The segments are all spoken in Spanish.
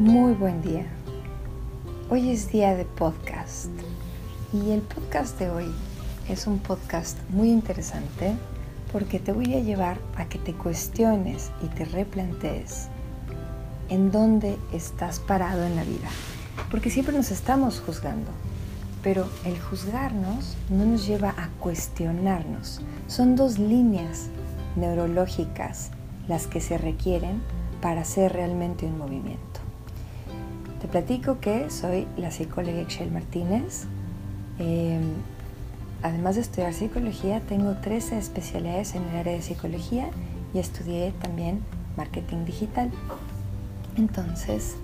Muy buen día. Hoy es día de podcast y el podcast de hoy es un podcast muy interesante porque te voy a llevar a que te cuestiones y te replantees en dónde estás parado en la vida. Porque siempre nos estamos juzgando, pero el juzgarnos no nos lleva a cuestionarnos. Son dos líneas neurológicas las que se requieren para hacer realmente un movimiento. Te platico que soy la psicóloga Excel Martínez. Em, además de estudiar psicología, tengo 13 especialidades en el área de psicología y estudié también marketing digital. Entonces,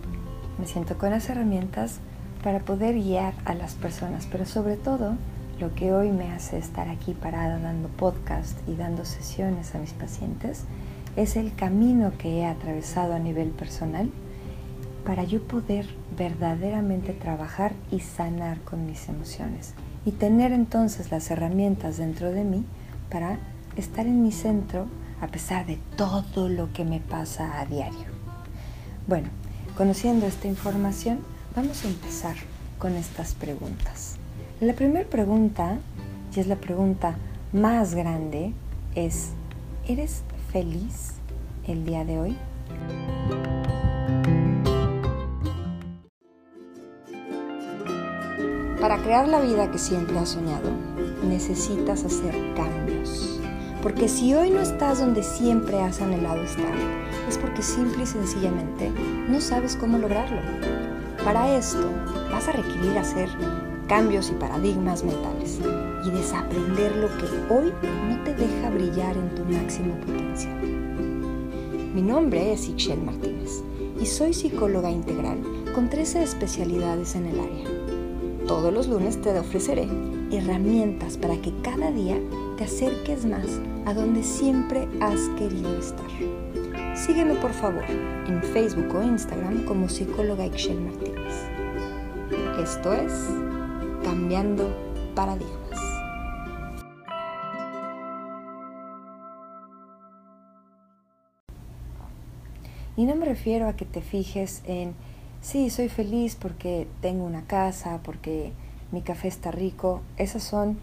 me siento con las herramientas para poder guiar a las personas, pero sobre todo lo que hoy me hace estar aquí parada dando podcast y dando sesiones a mis pacientes es el camino que he atravesado a nivel personal para yo poder verdaderamente trabajar y sanar con mis emociones y tener entonces las herramientas dentro de mí para estar en mi centro a pesar de todo lo que me pasa a diario. Bueno, conociendo esta información, vamos a empezar con estas preguntas. La primera pregunta, y es la pregunta más grande, es, ¿eres feliz el día de hoy? Para crear la vida que siempre has soñado, necesitas hacer cambios. Porque si hoy no estás donde siempre has anhelado estar, es porque simple y sencillamente no sabes cómo lograrlo. Para esto vas a requerir hacer cambios y paradigmas mentales y desaprender lo que hoy no te deja brillar en tu máximo potencial. Mi nombre es Ixchel Martínez y soy psicóloga integral con 13 especialidades en el área todos los lunes te ofreceré herramientas para que cada día te acerques más a donde siempre has querido estar. Sígueme por favor en Facebook o Instagram como psicóloga Ixchel Martínez. Esto es Cambiando Paradigmas. Y no me refiero a que te fijes en sí, soy feliz porque tengo una casa, porque mi café está rico. Esos son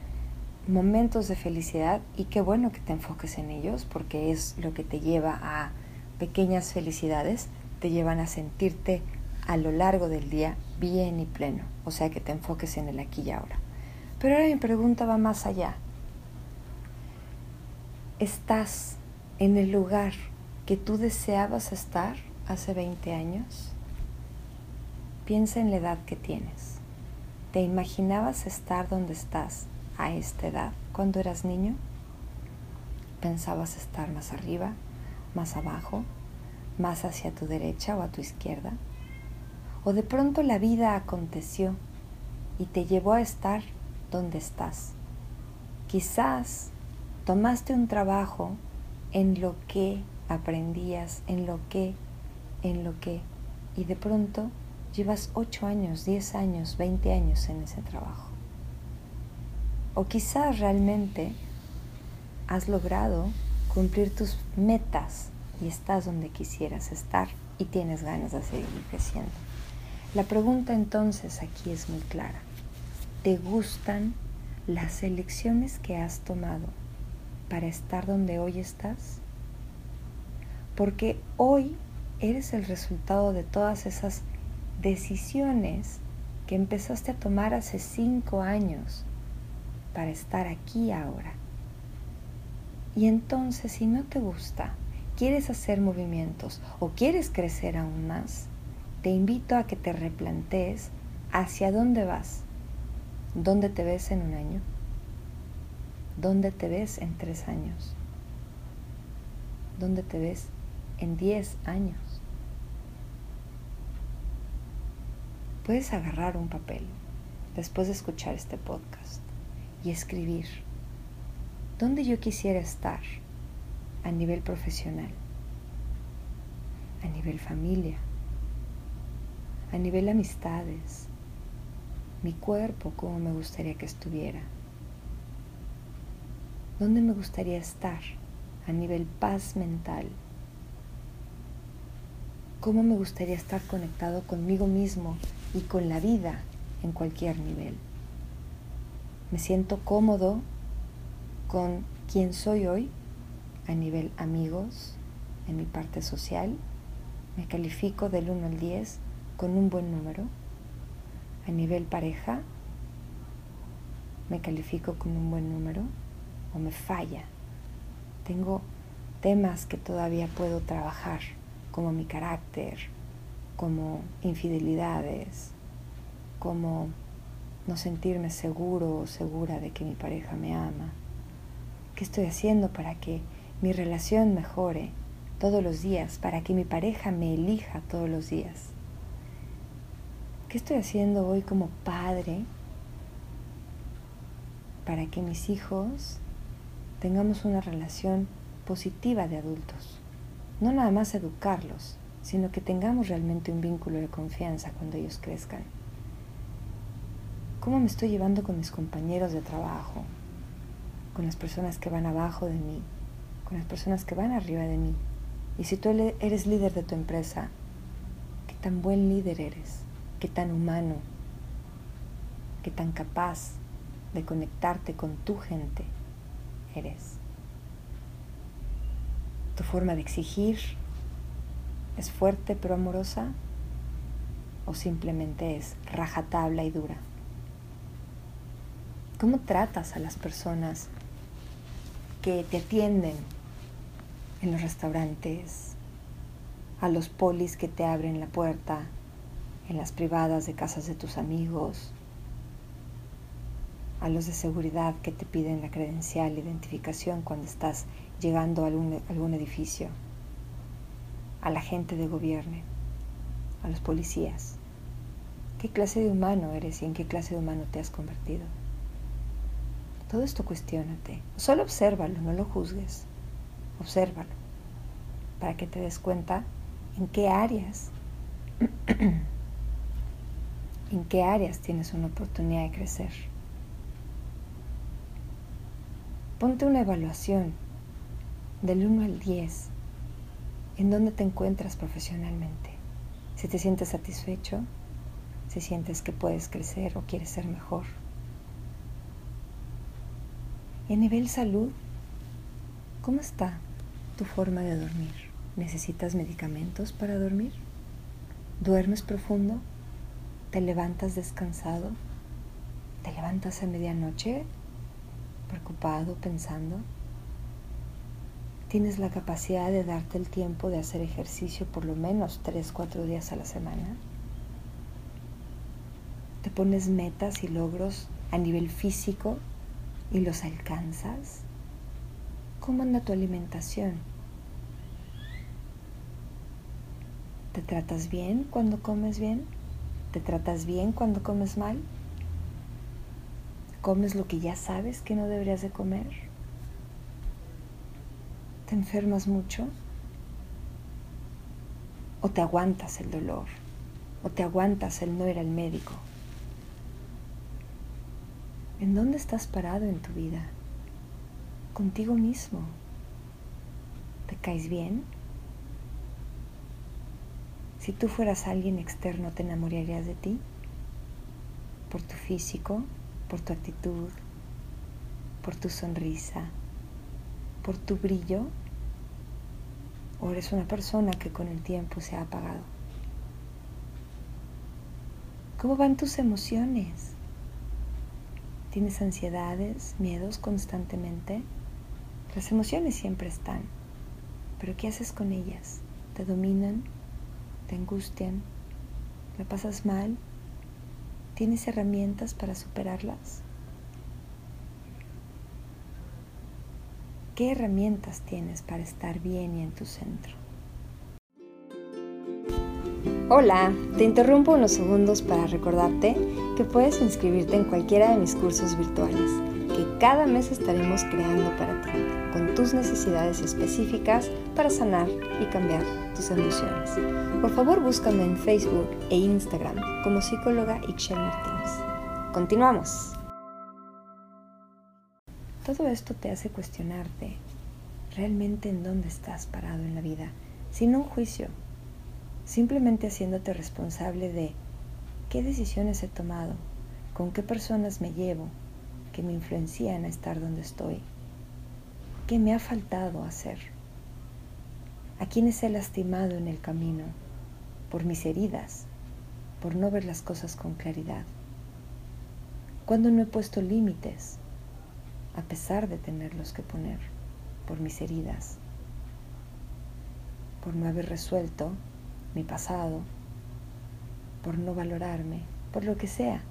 momentos de felicidad y qué bueno que te enfoques en ellos porque es lo que te lleva a pequeñas felicidades, te llevan a sentirte a lo largo del día bien y pleno, o sea que te enfoques en el aquí y ahora. Pero ahora mi pregunta va más allá. ¿Estás en el lugar que tú deseabas estar hace 20 años? Piensa en la edad que tienes. ¿Te imaginabas estar donde estás a esta edad cuando eras niño? ¿Pensabas estar más arriba, más abajo, más hacia tu derecha o a tu izquierda? ¿O de pronto la vida aconteció y te llevó a estar donde estás? Quizás tomaste un trabajo en lo que aprendías, en lo que, en lo que, y de pronto Llevas 8 años, 10 años, 20 años en ese trabajo. O quizás realmente has logrado cumplir tus metas y estás donde quisieras estar y tienes ganas de seguir creciendo. La pregunta entonces aquí es muy clara. ¿Te gustan las elecciones que has tomado para estar donde hoy estás? Porque hoy eres el resultado de todas esas decisiones que empezaste a tomar hace cinco años para estar aquí ahora. Y entonces, si no te gusta, quieres hacer movimientos o quieres crecer aún más, te invito a que te replantees hacia dónde vas, dónde te ves en un año, dónde te ves en tres años, dónde te ves en diez años. Puedes agarrar un papel después de escuchar este podcast y escribir dónde yo quisiera estar a nivel profesional, a nivel familia, a nivel amistades, mi cuerpo, cómo me gustaría que estuviera, dónde me gustaría estar a nivel paz mental, cómo me gustaría estar conectado conmigo mismo y con la vida en cualquier nivel. Me siento cómodo con quién soy hoy a nivel amigos, en mi parte social. Me califico del 1 al 10 con un buen número. A nivel pareja, me califico con un buen número o me falla. Tengo temas que todavía puedo trabajar, como mi carácter, como infidelidades, como no sentirme seguro o segura de que mi pareja me ama. ¿Qué estoy haciendo para que mi relación mejore todos los días, para que mi pareja me elija todos los días? ¿Qué estoy haciendo hoy como padre para que mis hijos tengamos una relación positiva de adultos? No nada más educarlos, sino que tengamos realmente un vínculo de confianza cuando ellos crezcan. ¿Cómo me estoy llevando con mis compañeros de trabajo? Con las personas que van abajo de mí, con las personas que van arriba de mí. Y si tú eres líder de tu empresa, ¿qué tan buen líder eres? ¿Qué tan humano? ¿Qué tan capaz de conectarte con tu gente eres? ¿Tu forma de exigir es fuerte pero amorosa? ¿O simplemente es rajatabla y dura? ¿Cómo tratas a las personas que te atienden en los restaurantes, a los polis que te abren la puerta en las privadas de casas de tus amigos, a los de seguridad que te piden la credencial, identificación cuando estás llegando a algún edificio, a la gente de gobierno, a los policías. ¿Qué clase de humano eres y en qué clase de humano te has convertido? Todo esto cuestiónate. Solo obsérvalo, no lo juzgues. Obsérvalo para que te des cuenta en qué áreas, en qué áreas tienes una oportunidad de crecer. Ponte una evaluación del 1 al 10 en dónde te encuentras profesionalmente. Si te sientes satisfecho, si sientes que puedes crecer o quieres ser mejor. A nivel salud, ¿cómo está tu forma de dormir? ¿Necesitas medicamentos para dormir? ¿Duermes profundo? ¿Te levantas descansado? ¿Te levantas a medianoche preocupado, pensando? ¿Tienes la capacidad de darte el tiempo de hacer ejercicio por lo menos 3, 4 días a la semana? ¿Te pones metas y logros a nivel físico y los alcanzas? ¿Cómo anda tu alimentación? ¿Te tratas bien cuando comes bien? ¿Te tratas bien cuando comes mal? ¿Comes lo que ya sabes que no deberías de comer? ¿Te enfermas mucho? ¿O te aguantas el dolor? ¿O te aguantas el no ir al médico? ¿En dónde estás parado en tu vida? Contigo mismo. ¿Te caes bien? Si tú fueras alguien externo, ¿te enamorarías de ti? Por tu físico, por tu actitud, por tu sonrisa, por tu brillo. ¿O eres una persona que con el tiempo se ha apagado? ¿Cómo van tus emociones? ¿Tienes ansiedades, miedos constantemente? Las emociones siempre están, pero ¿qué haces con ellas? ¿Te dominan? ¿Te angustian? ¿La pasas mal? ¿Tienes herramientas para superarlas? ¿Qué herramientas tienes para estar bien y en tu centro? Hola, te interrumpo unos segundos para recordarte que puedes inscribirte en cualquiera de mis cursos virtuales, que cada mes estaremos creando para ti, con tus necesidades específicas para sanar y cambiar tus emociones. Por favor, búscame en Facebook e Instagram como psicóloga Ixchel Martínez. Continuamos. Todo esto te hace cuestionarte realmente en dónde estás parado en la vida, sin un juicio, simplemente haciéndote responsable de qué decisiones he tomado, con qué personas me llevo que me influencian a estar donde estoy, qué me ha faltado hacer, a quiénes he lastimado en el camino por mis heridas, por no ver las cosas con claridad, cuando no he puesto límites a pesar de tenerlos que poner por mis heridas, por no haber resuelto mi pasado, por no valorarme, por lo que sea.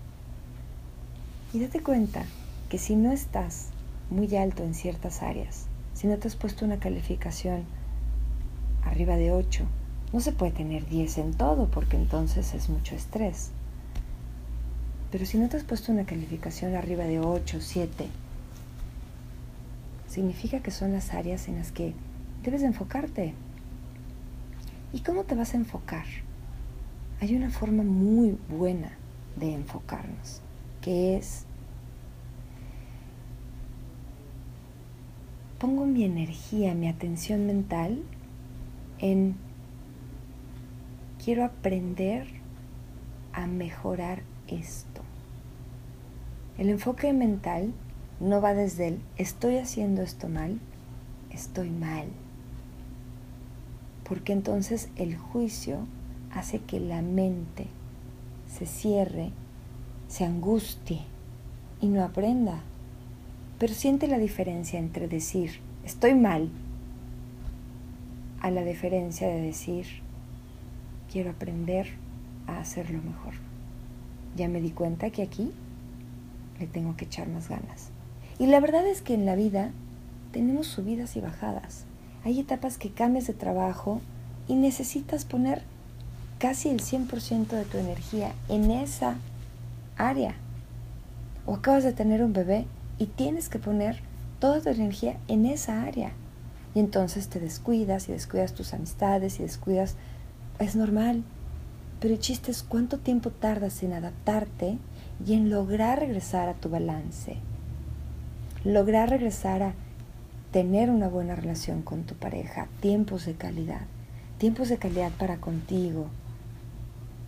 Y date cuenta que si no estás muy alto en ciertas áreas, si no te has puesto una calificación arriba de 8, no se puede tener 10 en todo porque entonces es mucho estrés. Pero si no te has puesto una calificación arriba de 8, 7, significa que son las áreas en las que debes enfocarte. ¿Y cómo te vas a enfocar? Hay una forma muy buena de enfocarnos, que es, pongo mi energía, mi atención mental en, quiero aprender a mejorar esto. El enfoque mental no va desde el estoy haciendo esto mal, estoy mal. Porque entonces el juicio hace que la mente se cierre, se angustie y no aprenda. Pero siente la diferencia entre decir estoy mal a la diferencia de decir quiero aprender a hacerlo mejor. Ya me di cuenta que aquí le tengo que echar más ganas. Y la verdad es que en la vida tenemos subidas y bajadas. Hay etapas que cambias de trabajo y necesitas poner casi el 100% de tu energía en esa área. O acabas de tener un bebé y tienes que poner toda tu energía en esa área. Y entonces te descuidas y descuidas tus amistades y descuidas... Es normal. Pero el chiste es cuánto tiempo tardas en adaptarte y en lograr regresar a tu balance lograr regresar a tener una buena relación con tu pareja, tiempos de calidad, tiempos de calidad para contigo,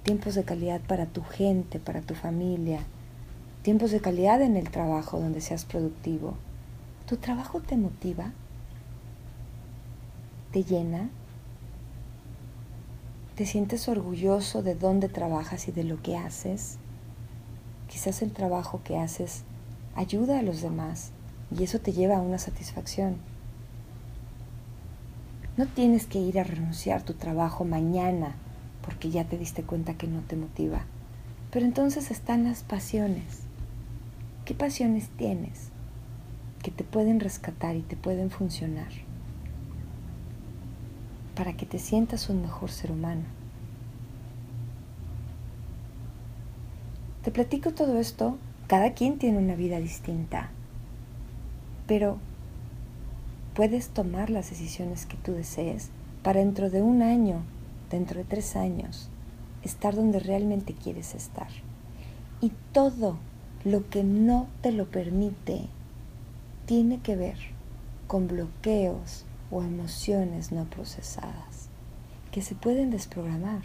tiempos de calidad para tu gente, para tu familia, tiempos de calidad en el trabajo donde seas productivo. ¿Tu trabajo te motiva? ¿Te llena? ¿Te sientes orgulloso de dónde trabajas y de lo que haces? Quizás el trabajo que haces ayuda a los demás y eso te lleva a una satisfacción. No tienes que ir a renunciar tu trabajo mañana porque ya te diste cuenta que no te motiva. Pero entonces están las pasiones. ¿Qué pasiones tienes que te pueden rescatar y te pueden funcionar para que te sientas un mejor ser humano? Te platico todo esto, cada quien tiene una vida distinta. Pero puedes tomar las decisiones que tú desees para dentro de un año, dentro de tres años, estar donde realmente quieres estar. Y todo lo que no te lo permite tiene que ver con bloqueos o emociones no procesadas que se pueden desprogramar.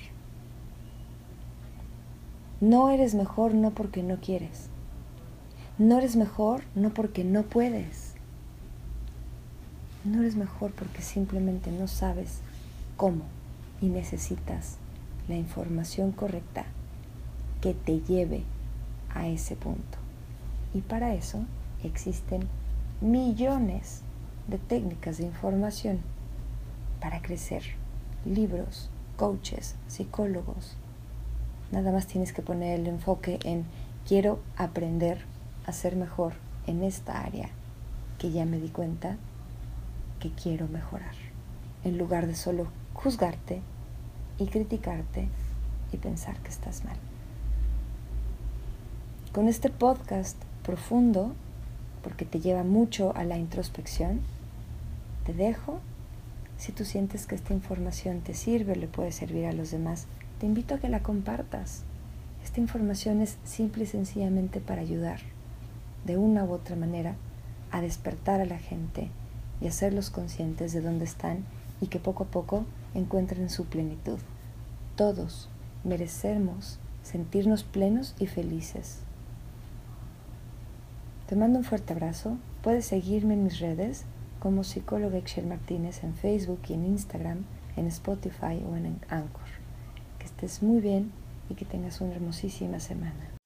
No eres mejor no porque no quieres. No eres mejor no porque no puedes. No eres mejor porque simplemente no sabes cómo y necesitas la información correcta que te lleve a ese punto. Y para eso existen millones de técnicas de información para crecer. Libros, coaches, psicólogos. Nada más tienes que poner el enfoque en quiero aprender a ser mejor en esta área que ya me di cuenta que quiero mejorar, en lugar de solo juzgarte y criticarte y pensar que estás mal. Con este podcast profundo, porque te lleva mucho a la introspección, te dejo. Si tú sientes que esta información te sirve le puede servir a los demás, te invito a que la compartas. Esta información es simple y sencillamente para ayudar, de una u otra manera, a despertar a la gente y hacerlos conscientes de dónde están y que poco a poco encuentren su plenitud. todos merecemos sentirnos plenos y felices. Te mando un fuerte abrazo. Puedes seguirme en mis redes como psicóloga Excel Martínez en Facebook y en Instagram, en Spotify o en Anchor. Que estés muy bien y que tengas una hermosísima semana.